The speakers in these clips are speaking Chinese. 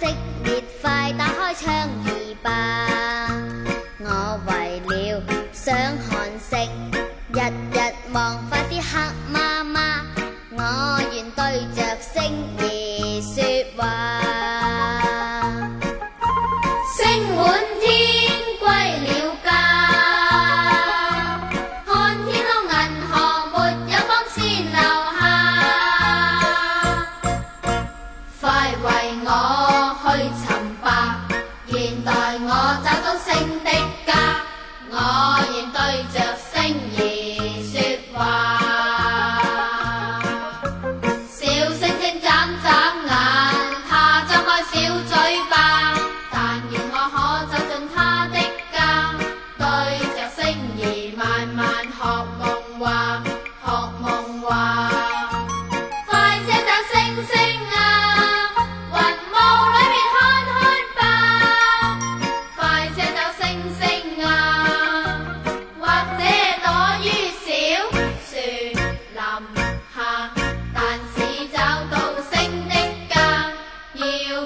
熄灭，快打开窗儿吧。我为了想看星，日日望发啲黑妈妈，我愿对着星儿说话。星满天归了家，看天空银河没有光线留下，快为我。Hollywood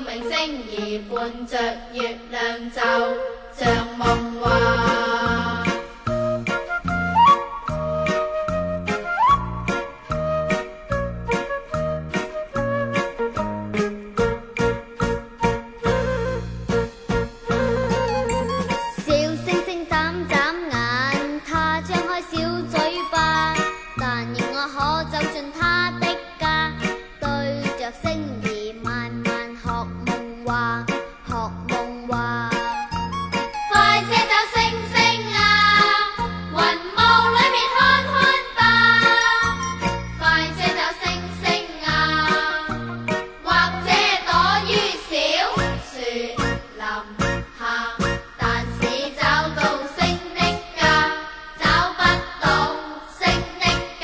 明星而伴着月亮就像梦话学梦话。快些走星星啊云雾里面看看吧。快些走星星啊或者躲于小树林下。但是找到星的家找不到星的家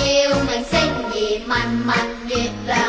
要明星儿问问月亮